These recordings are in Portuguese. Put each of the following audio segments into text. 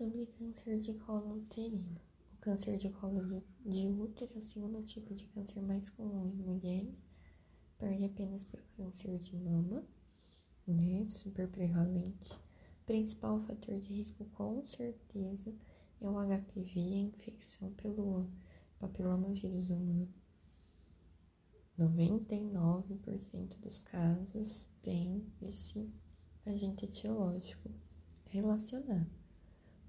sobre câncer de colo uterino. O câncer de colo de útero é o segundo tipo de câncer mais comum em mulheres, perde apenas para o câncer de mama, né? Super prevalente. Principal fator de risco, com certeza, é o HPV, a infecção pelo papilomavírus humano. 99% dos casos tem esse agente etiológico relacionado.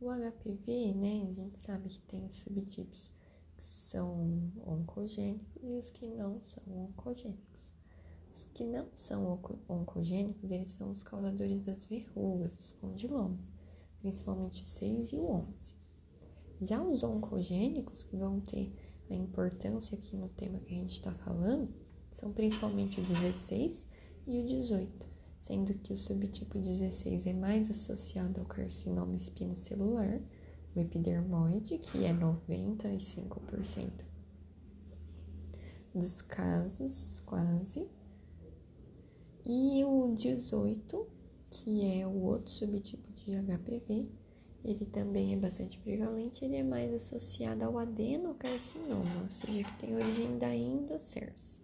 O HPV, né, a gente sabe que tem os subtipos que são oncogênicos e os que não são oncogênicos. Os que não são oncogênicos, eles são os causadores das verrugas, os condilomas, principalmente o 6 e o 11. Já os oncogênicos, que vão ter a importância aqui no tema que a gente está falando, são principalmente o 16 e o 18 sendo que o subtipo 16 é mais associado ao carcinoma espinocelular, o epidermoide, que é 95% dos casos, quase, e o 18, que é o outro subtipo de HPV, ele também é bastante prevalente, ele é mais associado ao adenocarcinoma, ou seja, que tem origem da endocers.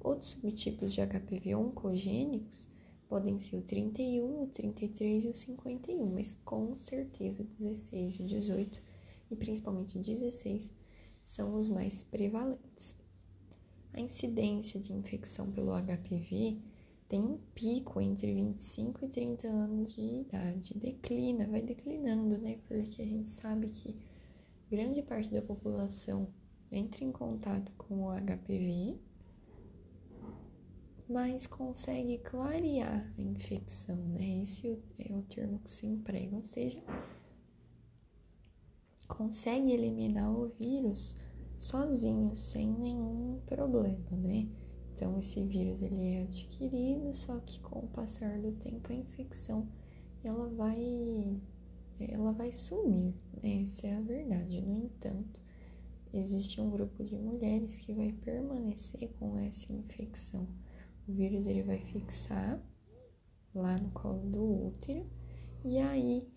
Outros subtipos de HPV oncogênicos podem ser o 31, o 33 e o 51, mas com certeza o 16 e o 18, e principalmente o 16, são os mais prevalentes. A incidência de infecção pelo HPV tem um pico entre 25 e 30 anos de idade, declina, vai declinando, né? Porque a gente sabe que grande parte da população entra em contato com o HPV mas consegue clarear a infecção, né? Esse é o termo que se emprega, ou seja, consegue eliminar o vírus sozinho, sem nenhum problema, né? Então esse vírus ele é adquirido, só que com o passar do tempo a infecção ela vai ela vai sumir, né? Essa é a verdade. No entanto, existe um grupo de mulheres que vai permanecer com essa infecção o vírus ele vai fixar lá no colo do útero e aí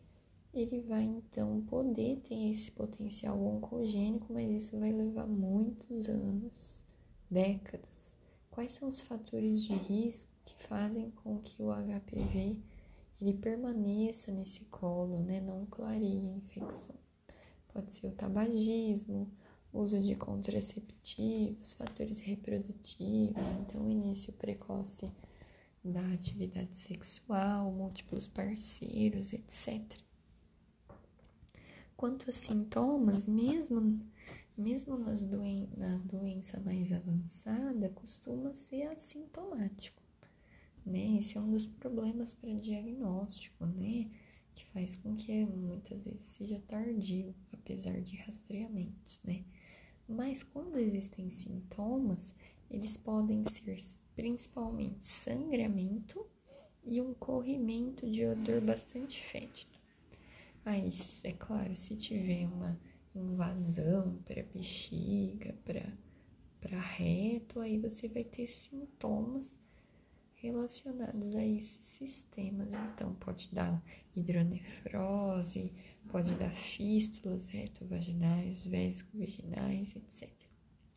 ele vai então poder ter esse potencial oncogênico, mas isso vai levar muitos anos, décadas. Quais são os fatores de risco que fazem com que o HPV ele permaneça nesse colo, né? Não clareie a infecção. Pode ser o tabagismo, uso de contraceptivos, fatores reprodutivos, então início precoce da atividade sexual, múltiplos parceiros, etc. Quanto a sintomas, mesmo, mesmo nas doen na doença mais avançada, costuma ser assintomático, né? Esse é um dos problemas para diagnóstico, né? Que faz com que muitas vezes seja tardio, apesar de rastreamentos, né? Mas quando existem sintomas, eles podem ser principalmente sangramento e um corrimento de odor bastante fétido. Aí, é claro, se tiver uma invasão para bexiga, para reto, aí você vai ter sintomas relacionados a esses sistemas. Então, pode dar hidronefrose, pode dar fístulas retovaginais, vésico-vaginais, etc.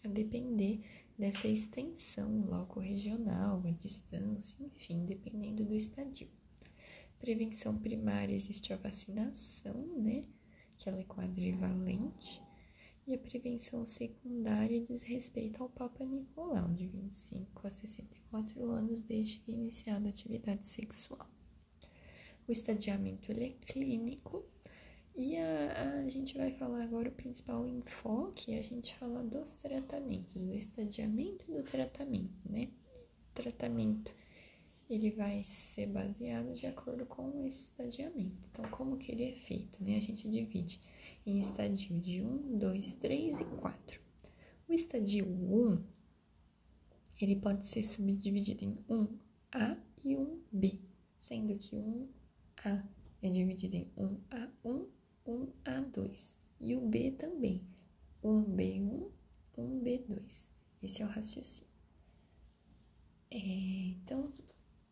A depender dessa extensão loco-regional, a distância, enfim, dependendo do estadio. Prevenção primária existe a vacinação, né? Que ela é quadrivalente. E a prevenção secundária diz respeito ao Papa Nicolau, de 25 a 64 anos, desde que iniciada a atividade sexual. O estadiamento ele é clínico e a, a gente vai falar agora o principal enfoque, é a gente fala dos tratamentos, do estadiamento e do tratamento, né? O tratamento ele vai ser baseado de acordo com esse estadiamento. Então, como que ele é feito, né? A gente divide em estadio de 1, 2, 3 e 4. O estadio 1, ele pode ser subdividido em 1A e 1B, sendo que 1A é dividido em 1A1 1A2 e o B também, 1B1, 1B2. Esse é o raciocínio. É, então,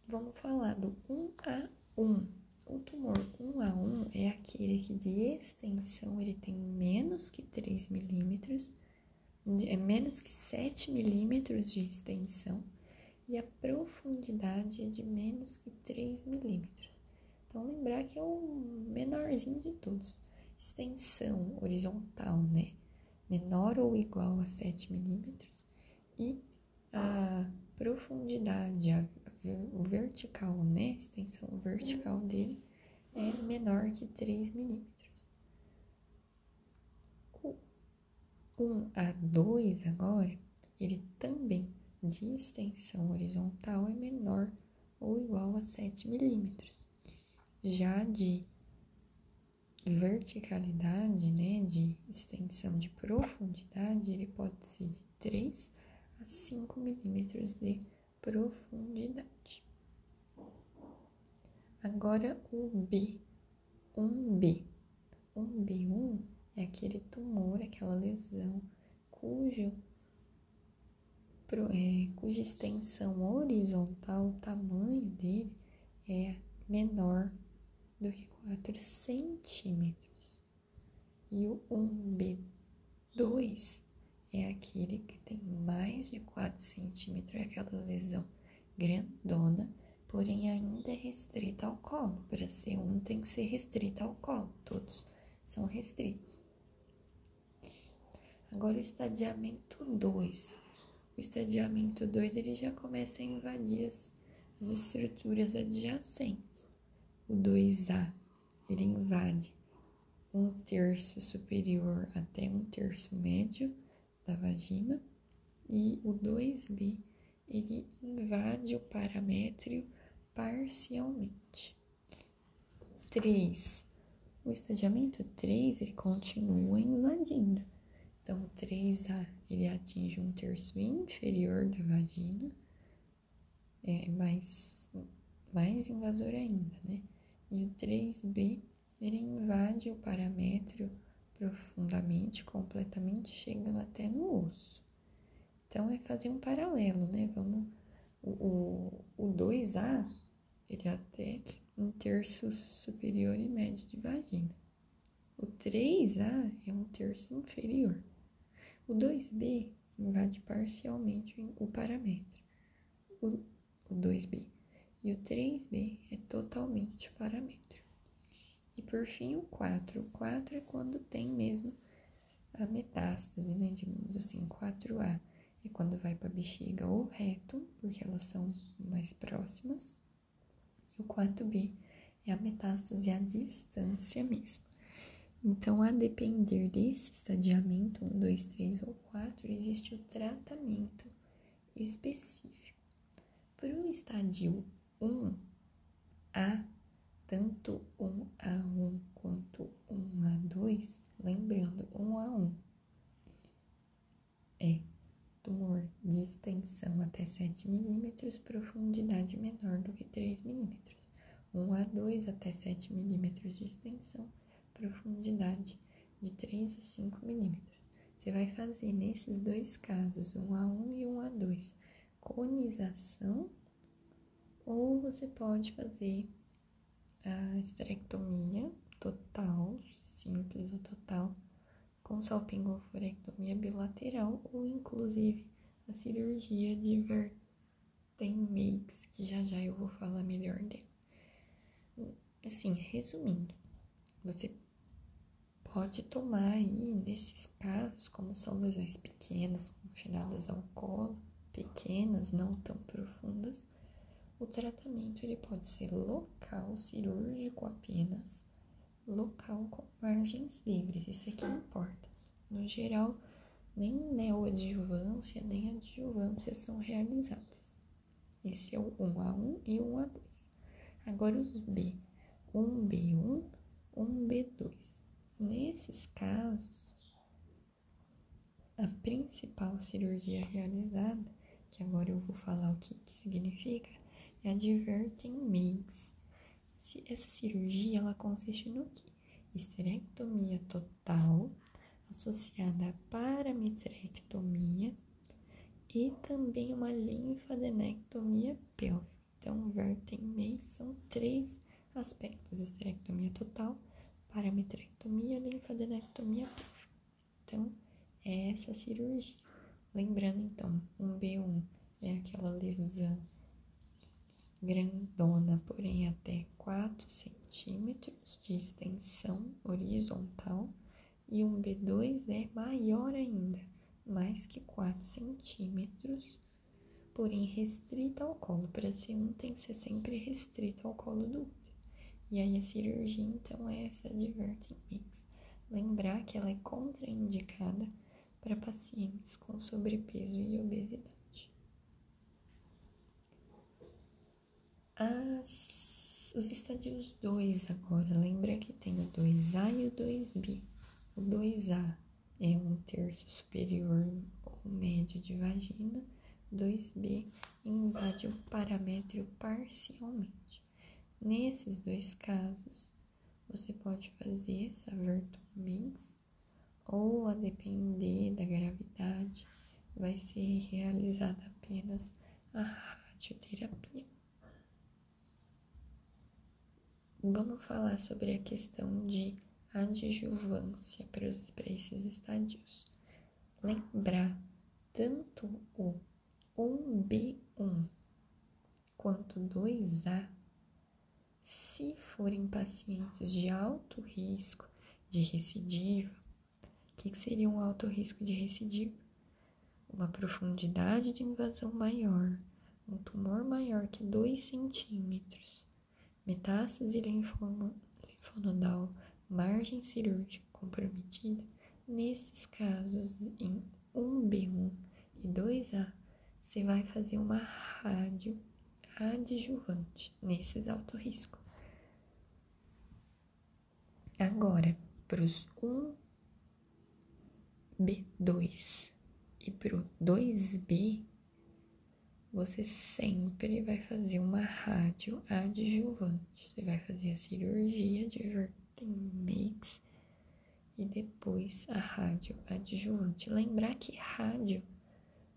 vamos falar do 1A1, O tumor 1 a 1 é aquele que de extensão ele tem menos que 3 milímetros, é menos que 7 milímetros de extensão e a profundidade é de menos que 3 milímetros. Então, lembrar que é o menorzinho de todos. Extensão horizontal, né? Menor ou igual a 7 milímetros. E a profundidade, a, o vertical, né? A extensão vertical dele é menor que 3 milímetros. O 1 a 2 agora, ele também de extensão horizontal é menor ou igual a 7 milímetros. Já de verticalidade, né, de extensão de profundidade, ele pode ser de 3 a 5 milímetros de profundidade. Agora o B, 1B. 1B1 é aquele tumor, aquela lesão cujo é, cuja extensão horizontal, o tamanho dele é menor do que 4 centímetros. E o 1B2 é aquele que tem mais de 4 centímetros, é aquela lesão grandona, porém ainda é restrita ao colo. Para ser um, tem que ser restrita ao colo, todos são restritos. Agora o estadiamento 2 o estadiamento 2 ele já começa a invadir as, as estruturas adjacentes. O 2A ele invade um terço superior até um terço médio da vagina e o 2B ele invade o paramétrio parcialmente. 3. O estadiamento 3 ele continua invadindo então, o 3A ele atinge um terço inferior da vagina, é mais, mais invasor ainda, né? E o 3B ele invade o paramétrio profundamente, completamente, chegando até no osso. Então, é fazer um paralelo, né? Vamos. O, o, o 2A ele é até um terço superior e médio de vagina. O 3A é um terço inferior. O 2B invade parcialmente o parâmetro, o, o 2B, e o 3B é totalmente o parâmetro. E por fim o 4. O 4 é quando tem mesmo a metástase, né? Digamos assim, 4A é quando vai para bexiga ou reto, porque elas são mais próximas. E o 4B é a metástase à distância mesmo. Então, a depender desse estadiamento 1, 2, 3 ou 4, existe o tratamento específico. Para o estádio 1A, tanto 1A1 quanto 1A2, lembrando, 1A1 é tumor de extensão até 7 milímetros, profundidade menor do que 3 milímetros. 1A2 até 7 milímetros de extensão, profundidade de 3 a 5 milímetros. Você vai fazer nesses dois casos, um a 1 e um a 2, conização, ou você pode fazer a esterectomia total, simples ou total, com salpingoforectomia bilateral, ou inclusive a cirurgia de Vertenmakes, que já já eu vou falar melhor dela. Assim, resumindo, você pode tomar aí, nesses casos, como são lesões pequenas, confinadas ao colo, pequenas, não tão profundas, o tratamento ele pode ser local, cirúrgico apenas, local com margens livres, isso é que importa. No geral, nem neoadjuvância nem adjuvância são realizadas. Esse é o 1A1 e o 1A2. Agora os B, 1B1, 1B2. Nesses casos, a principal cirurgia realizada, que agora eu vou falar o que, que significa, é a Diverting-Mix. Essa cirurgia ela consiste no que? Esterectomia total, associada à parametrectomia e também uma linfadenectomia pélvica. Então, Vertem-Mix são três aspectos: esterectomia total, parametrectomia, linfadenectomia Então, é essa cirurgia. Lembrando, então, um B1 é aquela lesão grandona, porém até 4 centímetros de extensão horizontal, e um B2 é maior ainda, mais que 4 centímetros, porém restrita ao colo. Para C1 tem que ser sempre restrita ao colo do útero. E aí a cirurgia, então, é essa de Mix. Lembrar que ela é contraindicada para pacientes com sobrepeso e obesidade. As, os estadios 2 agora, lembra que tem o 2A e o 2B. O 2A é um terço superior ou médio de vagina, 2B invade o paramétrio parcialmente. Nesses dois casos, você pode fazer essa Vertomix ou, a depender da gravidade, vai ser realizada apenas a radioterapia. Vamos falar sobre a questão de adjuvância para, esses estádios. Lembrar tanto o 1B1 quanto 2A se forem pacientes de alto risco de recidiva, o que, que seria um alto risco de recidiva? Uma profundidade de invasão maior, um tumor maior que 2 centímetros, metástase linfonodal, margem cirúrgica comprometida. Nesses casos, em 1B1 e 2A, você vai fazer uma rádio adjuvante nesses alto risco. Agora, para os 1B2 e para o 2B, você sempre vai fazer uma rádio adjuvante. Você vai fazer a cirurgia de Vertemix e depois a rádio adjuvante. Lembrar que rádio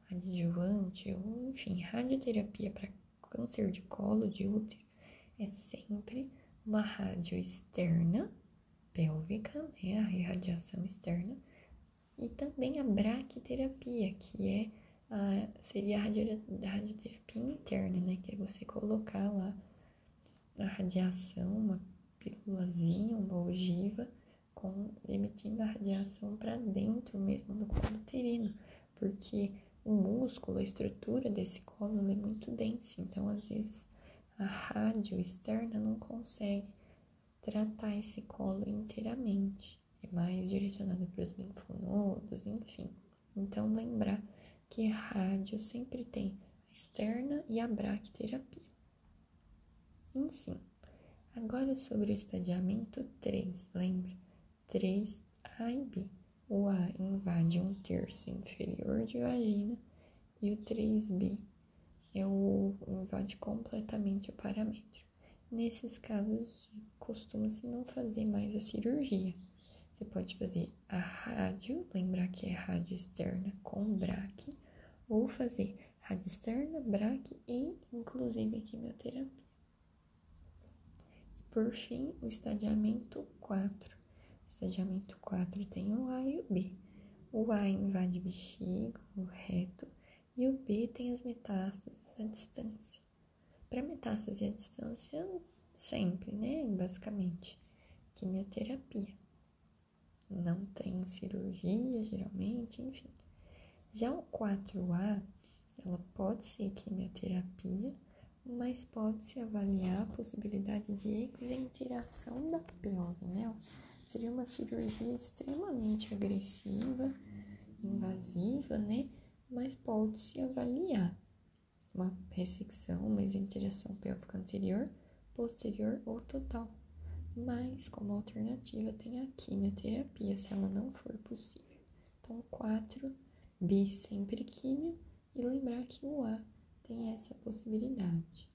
adjuvante, ou enfim, radioterapia para câncer de colo de útero é sempre uma rádio externa pélvica, né, a irradiação externa, e também a braquiterapia, que é a, seria a radioterapia interna, né, que é você colocar lá a radiação, uma pílulazinha, uma ogiva, com, emitindo a radiação para dentro mesmo do colo uterino, porque o músculo, a estrutura desse colo é muito densa, então às vezes a rádio externa não consegue tratar esse colo inteiramente. É mais direcionado para os linfonodos, enfim. Então, lembrar que rádio sempre tem a externa e a braquiterapia. Enfim, agora sobre o estadiamento 3, lembra? 3 A e B. O A invade um terço inferior de vagina e o 3B é o invade completamente o parâmetro. Nesses casos, costuma-se não fazer mais a cirurgia. Você pode fazer a rádio, lembrar que é rádio externa com braque, ou fazer rádio externa, braque e inclusive quimioterapia. E por fim, o estadiamento 4. O estadiamento 4 tem o A e o B. O A invade bexiga, o reto, e o B tem as metástases à distância. Para metástase à distância, sempre, né? Basicamente, quimioterapia. Não tem cirurgia, geralmente, enfim. Já o 4A, ela pode ser quimioterapia, mas pode-se avaliar a possibilidade de exenteração da pelve, né? Seria uma cirurgia extremamente agressiva, invasiva, né? Mas pode-se avaliar uma ressecção, uma exenteração pélvica anterior, posterior ou total. Mas, como alternativa, tem a quimioterapia, se ela não for possível. Então, 4, B sempre químio, e lembrar que o A tem essa possibilidade.